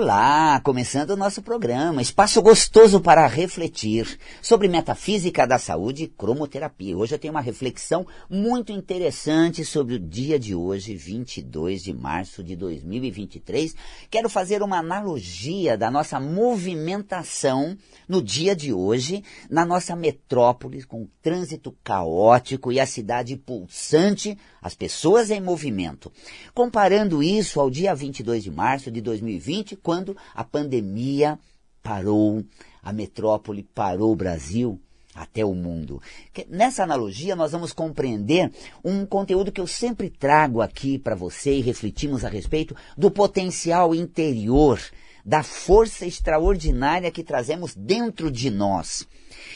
Olá, começando o nosso programa, espaço gostoso para refletir sobre metafísica da saúde e cromoterapia. Hoje eu tenho uma reflexão muito interessante sobre o dia de hoje, 22 de março de 2023. Quero fazer uma analogia da nossa movimentação no dia de hoje, na nossa metrópole, com o trânsito caótico e a cidade pulsante, as pessoas em movimento. Comparando isso ao dia 22 de março de 2020, quando a pandemia parou, a metrópole parou o Brasil até o mundo. Nessa analogia, nós vamos compreender um conteúdo que eu sempre trago aqui para você e refletimos a respeito do potencial interior, da força extraordinária que trazemos dentro de nós.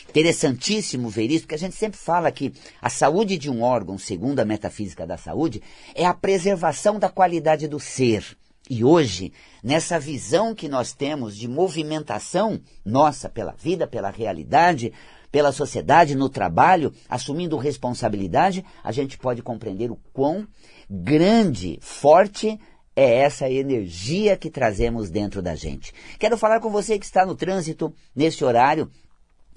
Interessantíssimo ver isso, porque a gente sempre fala que a saúde de um órgão, segundo a metafísica da saúde, é a preservação da qualidade do ser. E hoje, nessa visão que nós temos de movimentação nossa pela vida, pela realidade, pela sociedade, no trabalho, assumindo responsabilidade, a gente pode compreender o quão grande, forte é essa energia que trazemos dentro da gente. Quero falar com você que está no trânsito, nesse horário.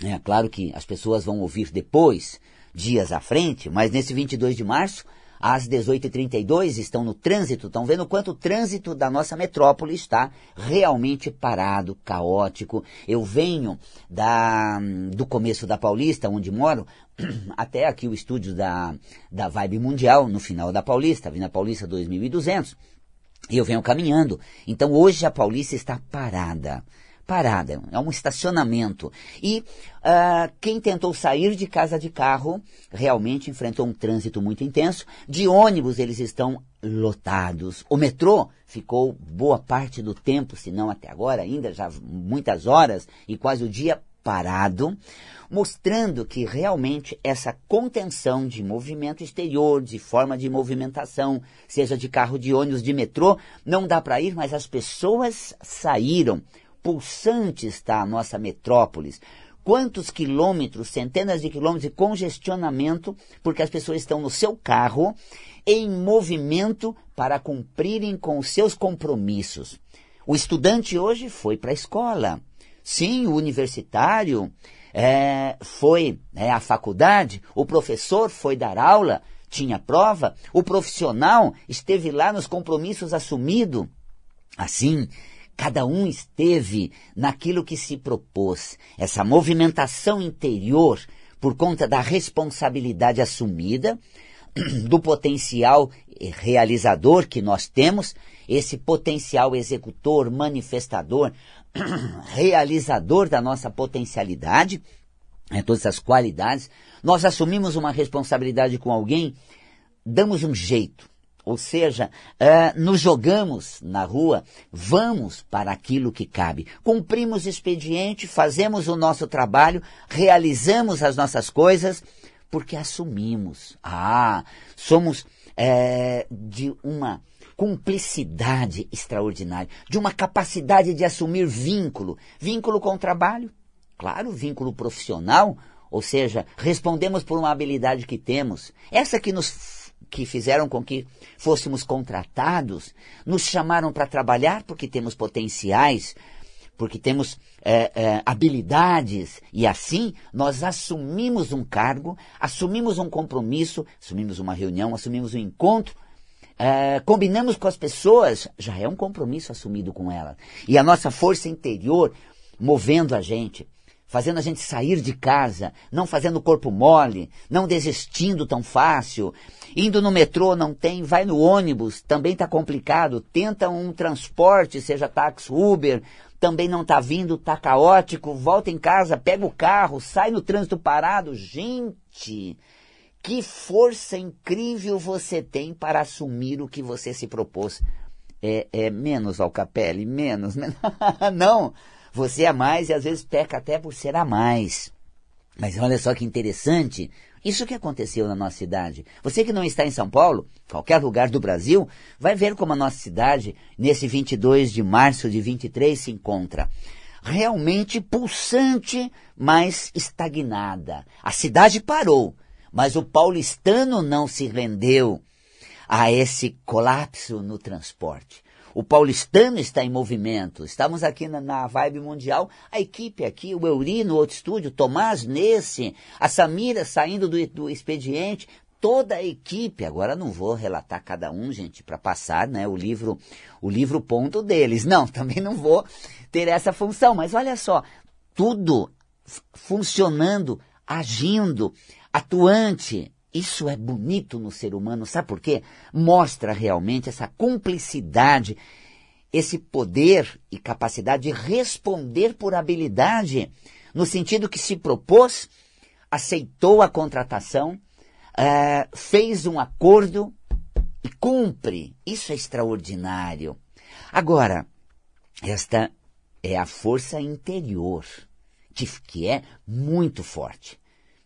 É claro que as pessoas vão ouvir depois, dias à frente, mas nesse 22 de março, às 18h32 estão no trânsito, estão vendo quanto o trânsito da nossa metrópole está realmente parado, caótico. Eu venho da, do começo da Paulista, onde moro, até aqui o estúdio da, da Vibe Mundial, no final da Paulista, Vina Paulista 2200, e eu venho caminhando. Então hoje a Paulista está parada parada, é um estacionamento. E uh, quem tentou sair de casa de carro realmente enfrentou um trânsito muito intenso. De ônibus eles estão lotados. O metrô ficou boa parte do tempo, se não até agora, ainda já muitas horas e quase o dia parado, mostrando que realmente essa contenção de movimento exterior, de forma de movimentação, seja de carro, de ônibus, de metrô, não dá para ir, mas as pessoas saíram pulsante está a nossa metrópolis. Quantos quilômetros, centenas de quilômetros de congestionamento, porque as pessoas estão no seu carro, em movimento para cumprirem com os seus compromissos. O estudante hoje foi para a escola. Sim, o universitário é, foi é, à faculdade, o professor foi dar aula, tinha prova, o profissional esteve lá nos compromissos assumido. Assim, Cada um esteve naquilo que se propôs. Essa movimentação interior, por conta da responsabilidade assumida, do potencial realizador que nós temos, esse potencial executor, manifestador, realizador da nossa potencialidade, né, todas essas qualidades, nós assumimos uma responsabilidade com alguém, damos um jeito, ou seja, uh, nos jogamos na rua, vamos para aquilo que cabe. Cumprimos expediente, fazemos o nosso trabalho, realizamos as nossas coisas, porque assumimos. Ah, somos é, de uma cumplicidade extraordinária, de uma capacidade de assumir vínculo. Vínculo com o trabalho, claro, vínculo profissional, ou seja, respondemos por uma habilidade que temos, essa que nos que fizeram com que fôssemos contratados, nos chamaram para trabalhar porque temos potenciais, porque temos é, é, habilidades, e assim nós assumimos um cargo, assumimos um compromisso, assumimos uma reunião, assumimos um encontro, é, combinamos com as pessoas, já é um compromisso assumido com elas. E a nossa força interior movendo a gente fazendo a gente sair de casa, não fazendo corpo mole, não desistindo tão fácil. Indo no metrô não tem, vai no ônibus, também está complicado. Tenta um transporte, seja táxi, Uber, também não está vindo, está caótico. Volta em casa, pega o carro, sai no trânsito parado. Gente, que força incrível você tem para assumir o que você se propôs. É, é menos, Alcapelli, menos. não, você é mais e às vezes peca até por ser a mais. Mas olha só que interessante, isso que aconteceu na nossa cidade. Você que não está em São Paulo, qualquer lugar do Brasil, vai ver como a nossa cidade, nesse 22 de março de 23, se encontra. Realmente pulsante, mas estagnada. A cidade parou, mas o paulistano não se rendeu a esse colapso no transporte. O paulistano está em movimento. Estamos aqui na, na Vibe Mundial. A equipe aqui, o Euri no outro estúdio, Tomás nesse, a Samira saindo do, do expediente, toda a equipe. Agora não vou relatar cada um, gente, para passar, né, o livro, o livro ponto deles. Não, também não vou ter essa função. Mas olha só, tudo funcionando, agindo, atuante, isso é bonito no ser humano, sabe por quê? Mostra realmente essa cumplicidade, esse poder e capacidade de responder por habilidade, no sentido que se propôs, aceitou a contratação, uh, fez um acordo e cumpre. Isso é extraordinário. Agora, esta é a força interior, que, que é muito forte,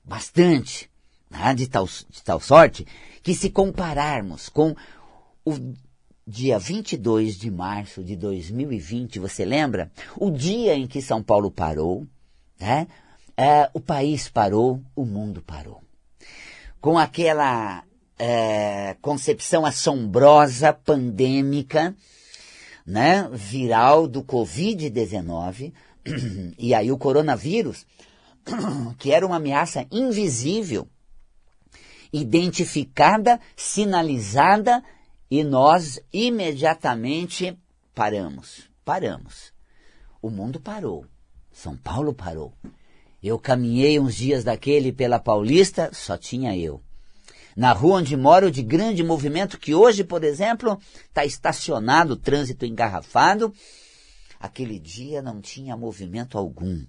bastante né, de, tal, de tal sorte que se compararmos com o dia 22 de março de 2020, você lembra? O dia em que São Paulo parou, né? É, o país parou, o mundo parou. Com aquela é, concepção assombrosa, pandêmica, né, viral do Covid-19, e aí o coronavírus, que era uma ameaça invisível, identificada, sinalizada e nós imediatamente paramos. Paramos. O mundo parou. São Paulo parou. Eu caminhei uns dias daquele pela Paulista, só tinha eu. Na rua onde moro, de grande movimento, que hoje, por exemplo, está estacionado trânsito engarrafado, aquele dia não tinha movimento algum.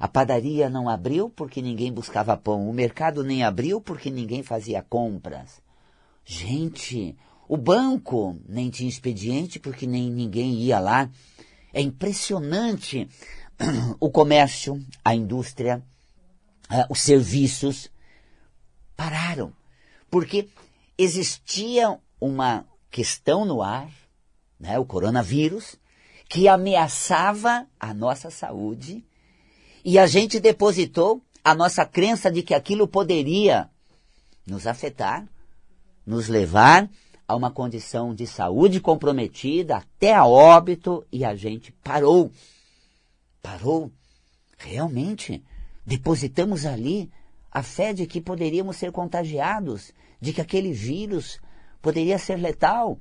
A padaria não abriu porque ninguém buscava pão. O mercado nem abriu porque ninguém fazia compras. Gente, o banco nem tinha expediente porque nem ninguém ia lá. É impressionante o comércio, a indústria, uh, os serviços pararam. Porque existia uma questão no ar, né, o coronavírus, que ameaçava a nossa saúde e a gente depositou a nossa crença de que aquilo poderia nos afetar, nos levar a uma condição de saúde comprometida, até a óbito, e a gente parou. Parou. Realmente, depositamos ali a fé de que poderíamos ser contagiados, de que aquele vírus poderia ser letal,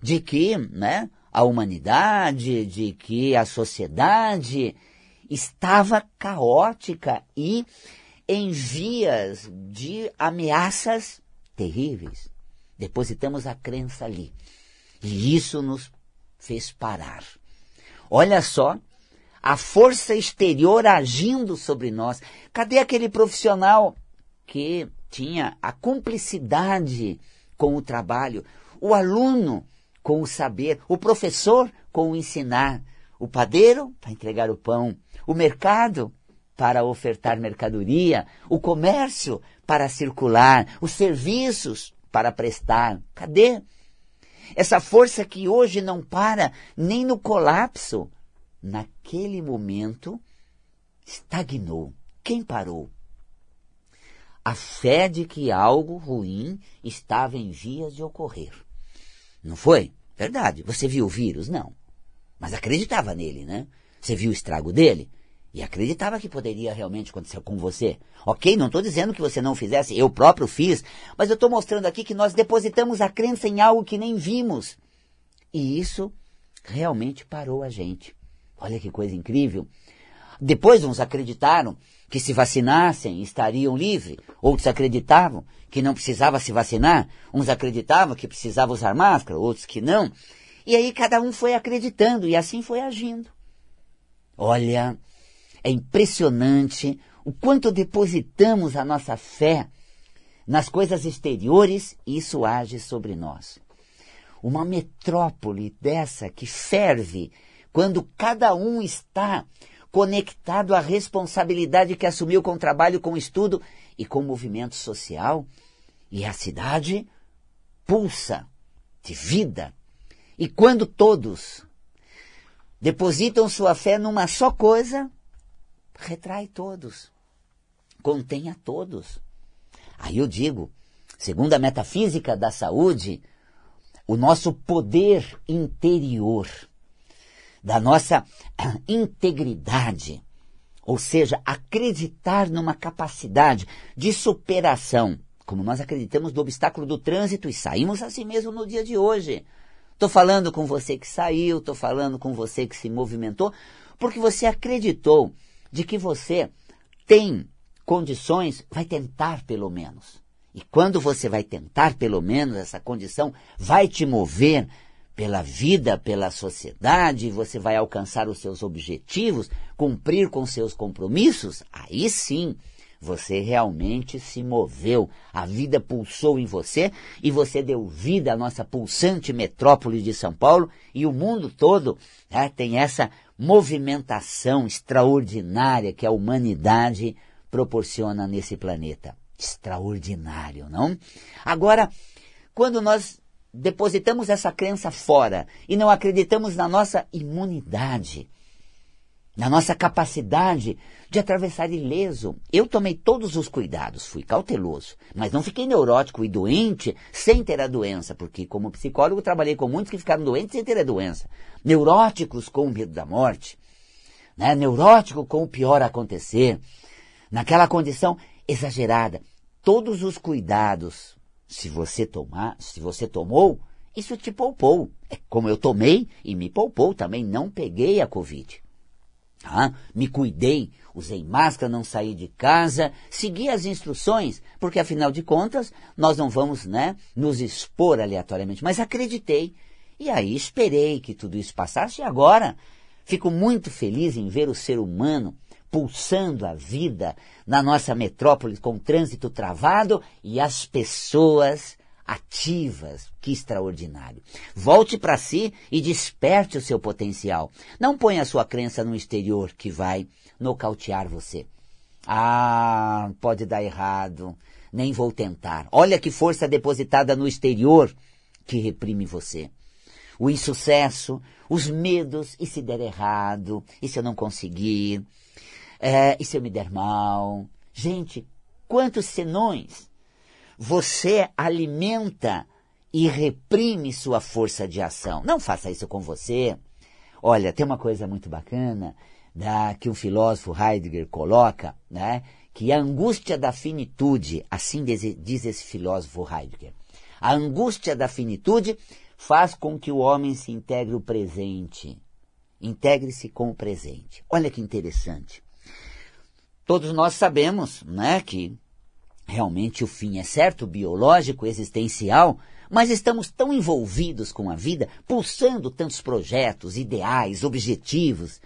de que né, a humanidade, de que a sociedade estava caótica e em vias de ameaças terríveis. Depositamos a crença ali. E isso nos fez parar. Olha só a força exterior agindo sobre nós. Cadê aquele profissional que tinha a cumplicidade com o trabalho, o aluno com o saber, o professor com o ensinar, o padeiro para entregar o pão, o mercado para ofertar mercadoria, o comércio para circular, os serviços para prestar. Cadê? Essa força que hoje não para nem no colapso, naquele momento estagnou. Quem parou? A fé de que algo ruim estava em vias de ocorrer. Não foi? Verdade. Você viu o vírus? Não. Mas acreditava nele, né? Você viu o estrago dele? E acreditava que poderia realmente acontecer com você. Ok, não estou dizendo que você não fizesse, eu próprio fiz, mas eu estou mostrando aqui que nós depositamos a crença em algo que nem vimos. E isso realmente parou a gente. Olha que coisa incrível. Depois uns acreditaram que se vacinassem estariam livres. Outros acreditavam que não precisava se vacinar. Uns acreditavam que precisava usar máscara, outros que não. E aí cada um foi acreditando e assim foi agindo. Olha, é impressionante o quanto depositamos a nossa fé nas coisas exteriores e isso age sobre nós. Uma metrópole dessa que ferve quando cada um está conectado à responsabilidade que assumiu com o trabalho, com o estudo e com o movimento social, e a cidade pulsa de vida, e quando todos depositam sua fé numa só coisa, retrai todos, contém a todos. Aí eu digo, segundo a metafísica da saúde, o nosso poder interior, da nossa integridade, ou seja, acreditar numa capacidade de superação, como nós acreditamos do obstáculo do trânsito e saímos assim mesmo no dia de hoje. Estou falando com você que saiu, estou falando com você que se movimentou, porque você acreditou de que você tem condições, vai tentar pelo menos. E quando você vai tentar pelo menos, essa condição vai te mover pela vida, pela sociedade, você vai alcançar os seus objetivos, cumprir com seus compromissos, aí sim você realmente se moveu, a vida pulsou em você e você deu vida à nossa pulsante metrópole de São Paulo e o mundo todo né, tem essa movimentação extraordinária que a humanidade proporciona nesse planeta. Extraordinário, não? Agora, quando nós depositamos essa crença fora e não acreditamos na nossa imunidade, na nossa capacidade de atravessar ileso. Eu tomei todos os cuidados, fui cauteloso, mas não fiquei neurótico e doente sem ter a doença, porque como psicólogo trabalhei com muitos que ficaram doentes sem ter a doença. Neuróticos com o medo da morte, né? neurótico com o pior acontecer, naquela condição exagerada. Todos os cuidados se você tomar, se você tomou, isso te poupou. É como eu tomei e me poupou também, não peguei a Covid. Ah, me cuidei, usei máscara, não saí de casa, segui as instruções, porque afinal de contas nós não vamos né, nos expor aleatoriamente, mas acreditei. E aí esperei que tudo isso passasse e agora fico muito feliz em ver o ser humano pulsando a vida na nossa metrópole com o trânsito travado e as pessoas ativas. Que extraordinário. Volte para si e desperte o seu potencial. Não ponha a sua crença no exterior que vai nocautear você. Ah, pode dar errado. Nem vou tentar. Olha que força depositada no exterior que reprime você. O insucesso, os medos, e se der errado, e se eu não conseguir, é, e se eu me der mal? Gente, quantos senões você alimenta e reprime sua força de ação? Não faça isso com você. Olha, tem uma coisa muito bacana da, que um filósofo Heidegger coloca, né? que a angústia da finitude, assim diz esse filósofo Heidegger, a angústia da finitude faz com que o homem se integre o presente. Integre-se com o presente. Olha que interessante. Todos nós sabemos né, que realmente o fim é certo, biológico, existencial, mas estamos tão envolvidos com a vida, pulsando tantos projetos, ideais, objetivos.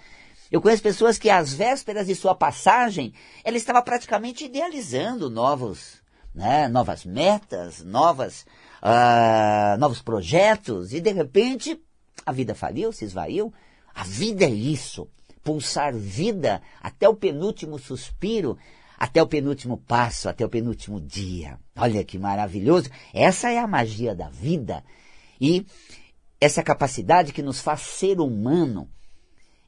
Eu conheço pessoas que, às vésperas de sua passagem, ela estava praticamente idealizando novos, né, novas metas, novas, uh, novos projetos, e de repente a vida faliu, se esvaiu. A vida é isso pulsar vida até o penúltimo suspiro, até o penúltimo passo, até o penúltimo dia. Olha que maravilhoso! Essa é a magia da vida e essa capacidade que nos faz ser humano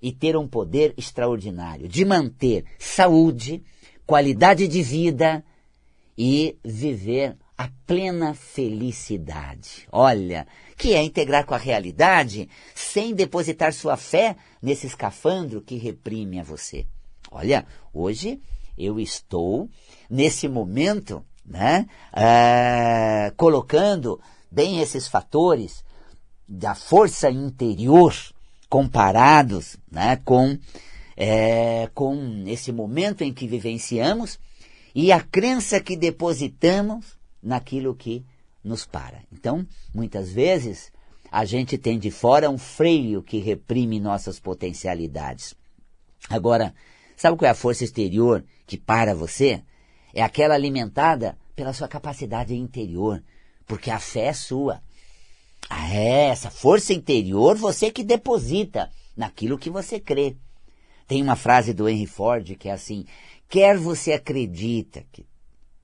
e ter um poder extraordinário de manter saúde, qualidade de vida e viver a plena felicidade. Olha, que é integrar com a realidade sem depositar sua fé nesse escafandro que reprime a você. Olha, hoje eu estou nesse momento, né, uh, colocando bem esses fatores da força interior comparados, né, com é, com esse momento em que vivenciamos e a crença que depositamos naquilo que nos para. Então, muitas vezes, a gente tem de fora um freio que reprime nossas potencialidades. Agora, sabe qual é a força exterior que para você? É aquela alimentada pela sua capacidade interior, porque a fé é sua. Ah, é, essa força interior você que deposita naquilo que você crê. Tem uma frase do Henry Ford que é assim: quer você acredita que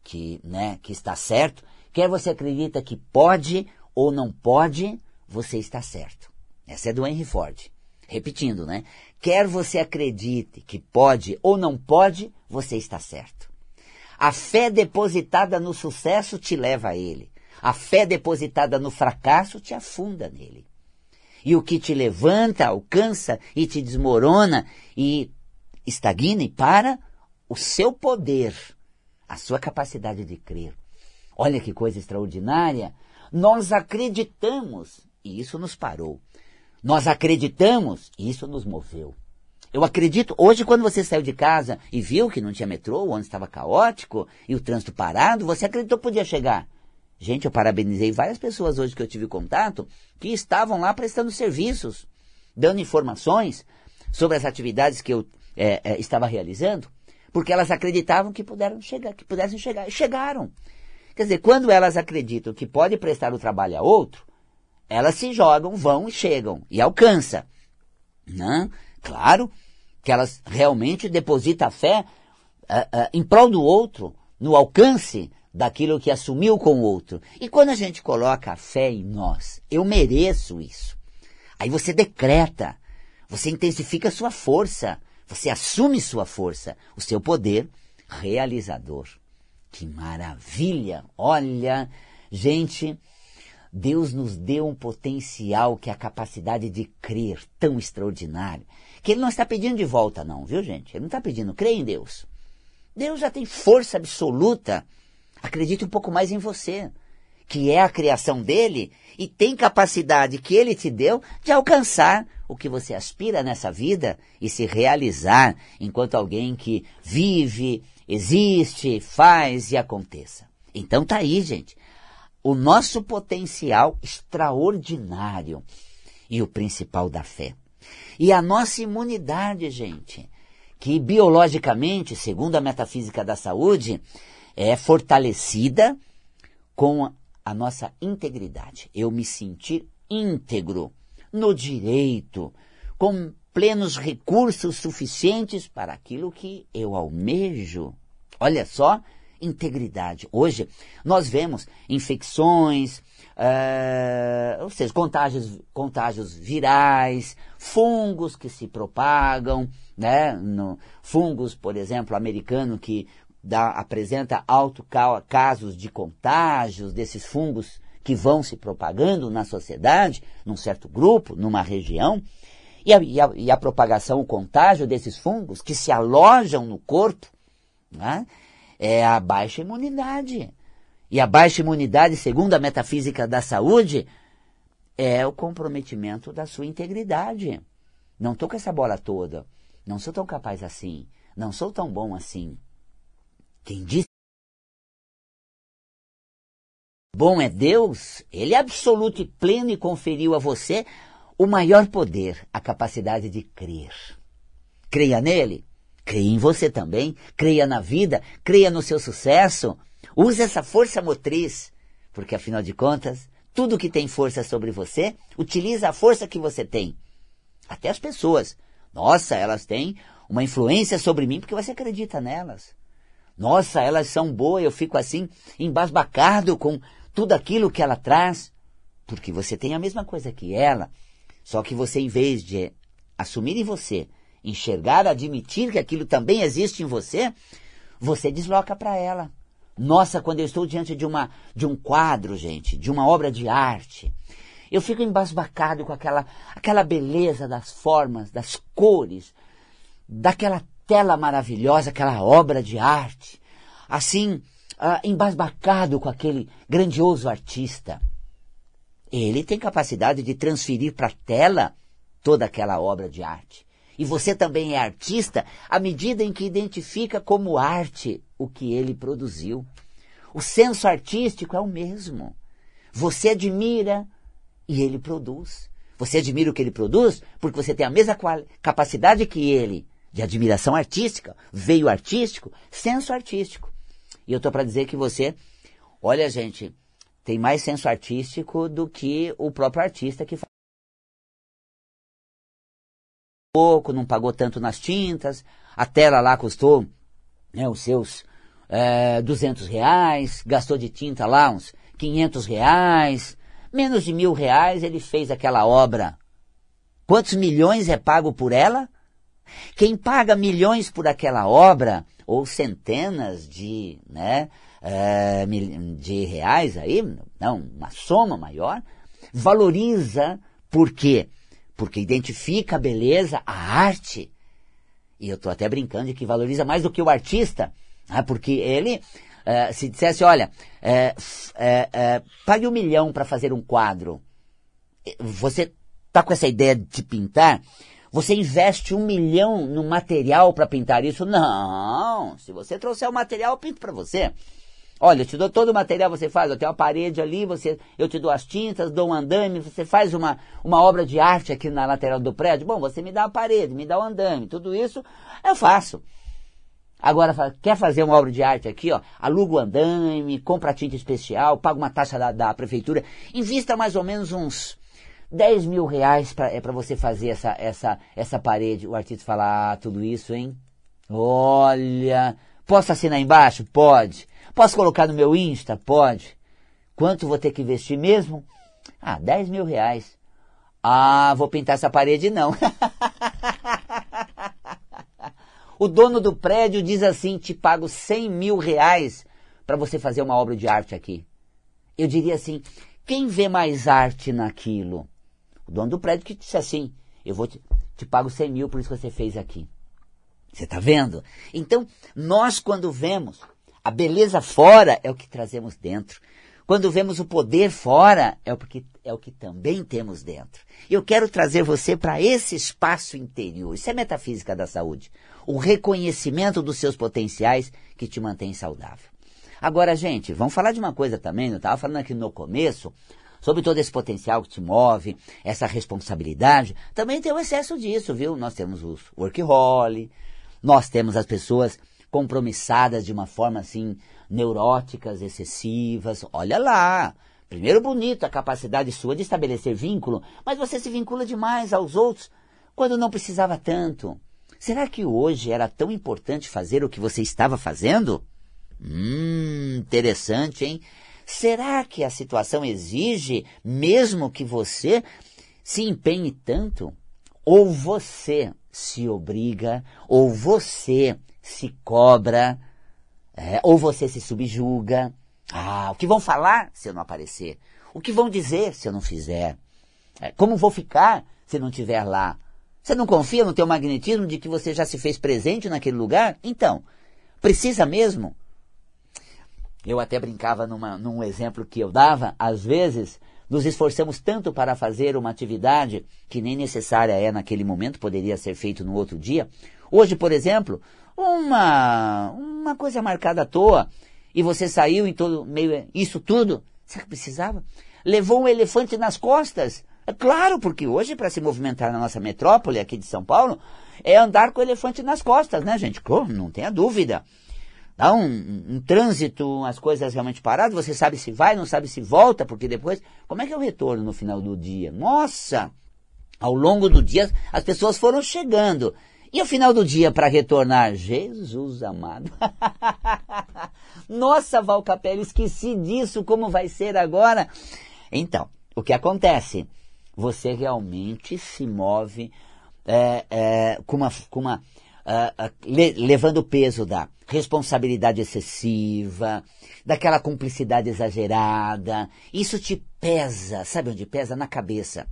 que, né, que está certo, quer você acredita que pode ou não pode, você está certo. Essa é do Henry Ford. Repetindo, né? Quer você acredite que pode ou não pode, você está certo. A fé depositada no sucesso te leva a ele. A fé depositada no fracasso te afunda nele. E o que te levanta, alcança e te desmorona e estagna e para o seu poder, a sua capacidade de crer. Olha que coisa extraordinária. Nós acreditamos e isso nos parou. Nós acreditamos e isso nos moveu. Eu acredito, hoje quando você saiu de casa e viu que não tinha metrô, o ônibus estava caótico e o trânsito parado, você acreditou que podia chegar. Gente, eu parabenizei várias pessoas hoje que eu tive contato que estavam lá prestando serviços, dando informações sobre as atividades que eu é, é, estava realizando, porque elas acreditavam que puderam chegar, que pudessem chegar, e chegaram. Quer dizer, quando elas acreditam que pode prestar o trabalho a outro, elas se jogam, vão e chegam e alcançam. Né? Claro, que elas realmente depositam a fé uh, uh, em prol do outro, no alcance daquilo que assumiu com o outro. E quando a gente coloca a fé em nós, eu mereço isso. Aí você decreta, você intensifica sua força, você assume sua força, o seu poder realizador. Que maravilha! Olha, gente, Deus nos deu um potencial que é a capacidade de crer tão extraordinário que ele não está pedindo de volta, não, viu, gente? Ele não está pedindo, crê em Deus. Deus já tem força absoluta. Acredite um pouco mais em você, que é a criação dele e tem capacidade que ele te deu de alcançar o que você aspira nessa vida e se realizar enquanto alguém que vive, existe, faz e aconteça. Então tá aí, gente. O nosso potencial extraordinário e o principal da fé. E a nossa imunidade, gente, que biologicamente, segundo a metafísica da saúde, é fortalecida com a nossa integridade. Eu me sentir íntegro, no direito, com plenos recursos suficientes para aquilo que eu almejo. Olha só, integridade. Hoje nós vemos infecções, uh, ou seja, contágios, contágios virais, fungos que se propagam, né? No, fungos, por exemplo, americano que dá, apresenta alto casos de contágios desses fungos que vão se propagando na sociedade, num certo grupo, numa região, e a, e a, e a propagação, o contágio desses fungos que se alojam no corpo, né? É a baixa imunidade. E a baixa imunidade, segundo a metafísica da saúde, é o comprometimento da sua integridade. Não estou com essa bola toda. Não sou tão capaz assim. Não sou tão bom assim. Quem diz bom é Deus, Ele é absoluto e pleno e conferiu a você o maior poder, a capacidade de crer. Creia nele, creia em você também, creia na vida, creia no seu sucesso. Use essa força motriz, porque afinal de contas, tudo que tem força sobre você, utiliza a força que você tem. Até as pessoas. Nossa, elas têm uma influência sobre mim porque você acredita nelas. Nossa, elas são boas, eu fico assim, embasbacado com tudo aquilo que ela traz. Porque você tem a mesma coisa que ela. Só que você, em vez de assumir em você, enxergar, admitir que aquilo também existe em você, você desloca para ela. Nossa, quando eu estou diante de, uma, de um quadro, gente, de uma obra de arte, eu fico embasbacado com aquela, aquela beleza das formas, das cores, daquela tela maravilhosa, aquela obra de arte. Assim, uh, embasbacado com aquele grandioso artista. Ele tem capacidade de transferir para a tela toda aquela obra de arte. E você também é artista à medida em que identifica como arte o que ele produziu. O senso artístico é o mesmo. Você admira e ele produz. Você admira o que ele produz porque você tem a mesma capacidade que ele de admiração artística, veio artístico, senso artístico. E eu estou para dizer que você, olha gente, tem mais senso artístico do que o próprio artista que faz pouco, não pagou tanto nas tintas, a tela lá custou né, os seus é, 200 reais, gastou de tinta lá uns 500 reais, menos de mil reais ele fez aquela obra. Quantos milhões é pago por ela? Quem paga milhões por aquela obra, ou centenas de né, é, de reais aí, não, uma soma maior, valoriza por quê? Porque identifica a beleza, a arte. E eu estou até brincando de que valoriza mais do que o artista, né? porque ele, é, se dissesse, olha, é, é, pague um milhão para fazer um quadro, você está com essa ideia de pintar, você investe um milhão no material para pintar isso? Não! Se você trouxer o material, eu pinto para você. Olha, eu te dou todo o material, você faz, eu tenho uma parede ali, você, eu te dou as tintas, dou um andame, você faz uma, uma obra de arte aqui na lateral do prédio. Bom, você me dá a parede, me dá o andame, tudo isso eu faço. Agora, quer fazer uma obra de arte aqui, ó, aluga o andame, compra tinta especial, paga uma taxa da, da prefeitura, invista mais ou menos uns 10 mil reais para é você fazer essa, essa, essa parede. O artista fala, ah, tudo isso, hein? Olha, posso assinar embaixo? Pode. Posso colocar no meu Insta? Pode. Quanto vou ter que investir mesmo? Ah, 10 mil reais. Ah, vou pintar essa parede não. o dono do prédio diz assim, te pago 100 mil reais para você fazer uma obra de arte aqui. Eu diria assim, quem vê mais arte naquilo? O dono do prédio que disse assim, eu vou te, te pago 100 mil por isso que você fez aqui. Você está vendo? Então, nós quando vemos a beleza fora, é o que trazemos dentro. Quando vemos o poder fora, é o, porque, é o que também temos dentro. Eu quero trazer você para esse espaço interior. Isso é metafísica da saúde. O reconhecimento dos seus potenciais que te mantém saudável. Agora, gente, vamos falar de uma coisa também. Eu estava falando aqui no começo sobre todo esse potencial que te move, essa responsabilidade, também tem o excesso disso, viu? Nós temos os workaholic, nós temos as pessoas compromissadas de uma forma assim, neuróticas, excessivas. Olha lá! Primeiro bonito a capacidade sua de estabelecer vínculo, mas você se vincula demais aos outros quando não precisava tanto. Será que hoje era tão importante fazer o que você estava fazendo? Hum, interessante, hein? Será que a situação exige mesmo que você se empenhe tanto? Ou você se obriga, ou você se cobra, é, ou você se subjuga. Ah, o que vão falar se eu não aparecer? O que vão dizer se eu não fizer? É, como vou ficar se não estiver lá? Você não confia no teu magnetismo de que você já se fez presente naquele lugar? Então, precisa mesmo? Eu até brincava numa, num exemplo que eu dava, às vezes nos esforçamos tanto para fazer uma atividade que nem necessária é naquele momento, poderia ser feito no outro dia. Hoje, por exemplo, uma, uma coisa marcada à toa, e você saiu em todo meio isso tudo, será que precisava? Levou um elefante nas costas. É claro, porque hoje, para se movimentar na nossa metrópole aqui de São Paulo, é andar com o elefante nas costas, né, gente? Não tenha dúvida dá um, um, trânsito, as coisas realmente paradas, você sabe se vai, não sabe se volta, porque depois, como é que é o retorno no final do dia? Nossa! Ao longo do dia, as pessoas foram chegando. E ao final do dia, para retornar, Jesus amado. Nossa, Valcapelli, esqueci disso, como vai ser agora? Então, o que acontece? Você realmente se move é, é, com uma, com uma uh, uh, le levando o peso da responsabilidade excessiva, daquela cumplicidade exagerada. Isso te pesa, sabe onde pesa? Na cabeça.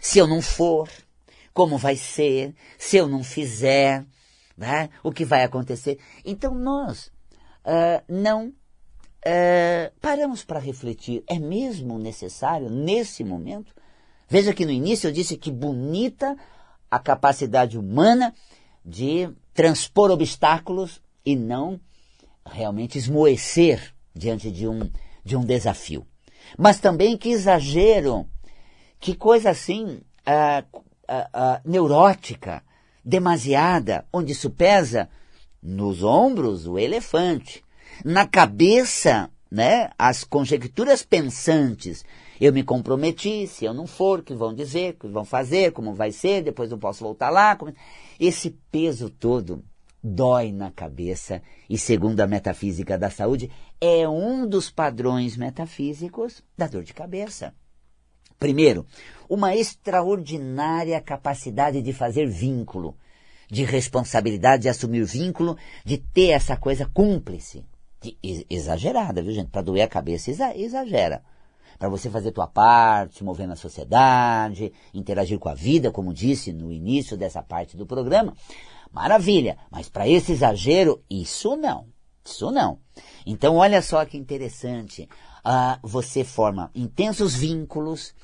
Se eu não for, como vai ser? Se eu não fizer, né? o que vai acontecer? Então nós uh, não paramos para refletir. É mesmo necessário nesse momento? Veja que no início eu disse que bonita a capacidade humana de transpor obstáculos e não realmente esmoecer diante de um, de um desafio. Mas também que exagero, que coisa assim neurótica, demasiada, onde isso pesa nos ombros o elefante, na cabeça, né, as conjecturas pensantes. Eu me comprometi, se eu não for, que vão dizer, que vão fazer, como vai ser, depois não posso voltar lá. Como... Esse peso todo dói na cabeça e, segundo a metafísica da saúde, é um dos padrões metafísicos da dor de cabeça. Primeiro, uma extraordinária capacidade de fazer vínculo, de responsabilidade, de assumir vínculo, de ter essa coisa cúmplice. exagerada, viu gente? Para doer a cabeça, exagera. Para você fazer tua parte, mover na sociedade, interagir com a vida, como disse no início dessa parte do programa. Maravilha, mas para esse exagero, isso não. Isso não. Então, olha só que interessante. Uh, você forma intensos vínculos,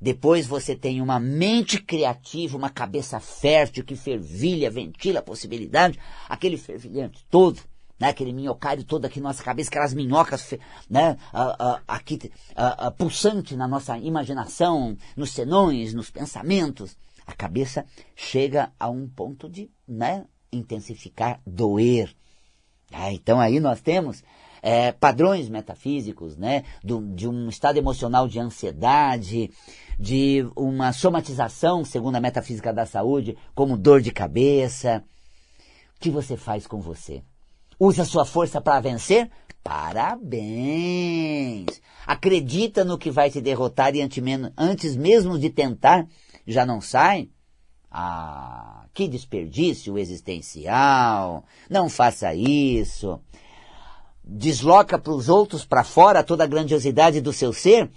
depois você tem uma mente criativa, uma cabeça fértil que fervilha, ventila a possibilidade, aquele fervilhante todo, né, aquele minhocário todo aqui na nossa cabeça, aquelas minhocas né, uh, uh, aqui pulsante na nossa imaginação, nos senões, nos pensamentos. A cabeça chega a um ponto de né, intensificar, doer. Ah, então aí nós temos é, padrões metafísicos, né, do, de um estado emocional de ansiedade, de uma somatização, segundo a metafísica da saúde, como dor de cabeça. O que você faz com você? Usa sua força para vencer? Parabéns! Acredita no que vai te derrotar e antes mesmo de tentar, já não sai? Ah, que desperdício existencial! Não faça isso! Desloca para os outros, para fora, toda a grandiosidade do seu ser?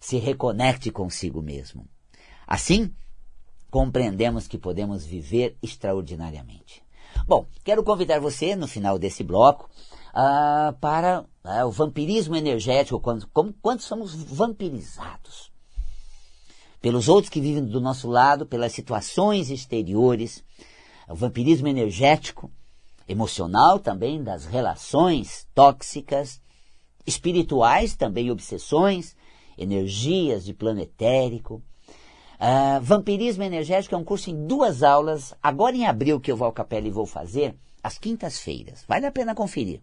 Se reconecte consigo mesmo. Assim, compreendemos que podemos viver extraordinariamente. Bom, quero convidar você, no final desse bloco, uh, para uh, o vampirismo energético, quando, como, quando somos vampirizados pelos outros que vivem do nosso lado, pelas situações exteriores, o vampirismo energético, emocional também, das relações tóxicas, espirituais também, obsessões, energias de plano etérico. Uh, vampirismo energético é um curso em duas aulas, agora em abril que eu vou ao Capela e vou fazer, às quintas-feiras. Vale a pena conferir.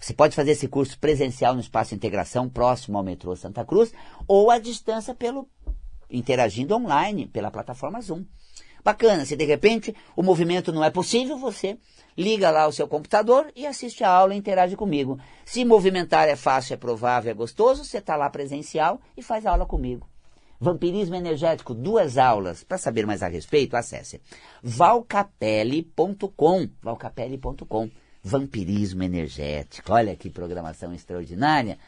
Você pode fazer esse curso presencial no Espaço Integração, próximo ao metrô Santa Cruz, ou à distância pelo interagindo online pela plataforma Zoom. Bacana, se de repente o movimento não é possível, você liga lá o seu computador e assiste a aula e interage comigo. Se movimentar é fácil, é provável, é gostoso, você está lá presencial e faz a aula comigo. Vampirismo energético, duas aulas. Para saber mais a respeito, acesse valcapelli.com. Valcapelli.com. Vampirismo energético. Olha que programação extraordinária.